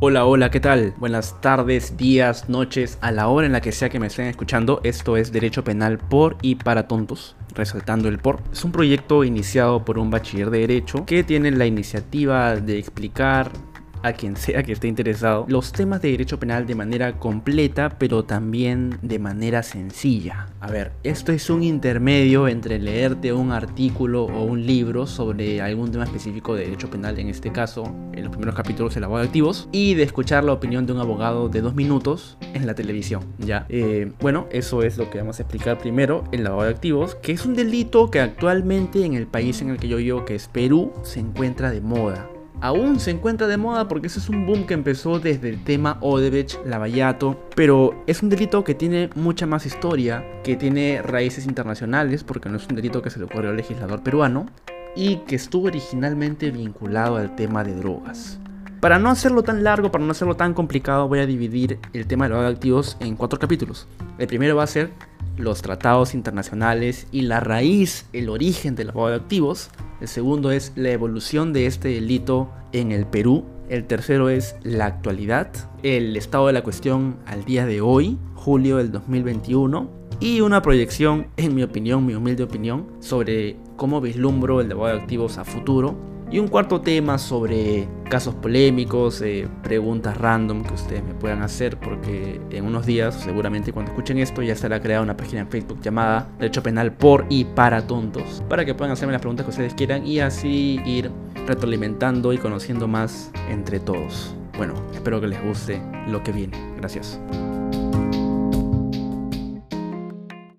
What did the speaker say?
Hola, hola, ¿qué tal? Buenas tardes, días, noches, a la hora en la que sea que me estén escuchando. Esto es Derecho Penal por y para tontos, resaltando el por. Es un proyecto iniciado por un bachiller de Derecho que tiene la iniciativa de explicar a quien sea que esté interesado los temas de derecho penal de manera completa, pero también de manera sencilla. A ver, esto es un intermedio entre leerte un artículo o un libro sobre algún tema específico de derecho penal, en este caso, en los primeros capítulos el abogado de activos, y de escuchar la opinión de un abogado de dos minutos en la televisión. Ya, eh, bueno, eso es lo que vamos a explicar primero, el lavado de activos, que es un delito que actualmente en el país en el que yo vivo, que es Perú, se encuentra de moda aún se encuentra de moda porque ese es un boom que empezó desde el tema Odebrecht, Lavallato, pero es un delito que tiene mucha más historia, que tiene raíces internacionales porque no es un delito que se le ocurrió al legislador peruano y que estuvo originalmente vinculado al tema de drogas. Para no hacerlo tan largo, para no hacerlo tan complicado, voy a dividir el tema de los activos en cuatro capítulos. El primero va a ser los tratados internacionales y la raíz, el origen del lavado de activos. El segundo es la evolución de este delito en el Perú. El tercero es la actualidad, el estado de la cuestión al día de hoy, julio del 2021. Y una proyección, en mi opinión, mi humilde opinión, sobre cómo vislumbro el lavado de activos a futuro y un cuarto tema sobre casos polémicos, eh, preguntas random que ustedes me puedan hacer, porque en unos días, seguramente cuando escuchen esto, ya estará creada una página en Facebook llamada Derecho Penal por y para tontos, para que puedan hacerme las preguntas que ustedes quieran y así ir retroalimentando y conociendo más entre todos. Bueno, espero que les guste lo que viene. Gracias.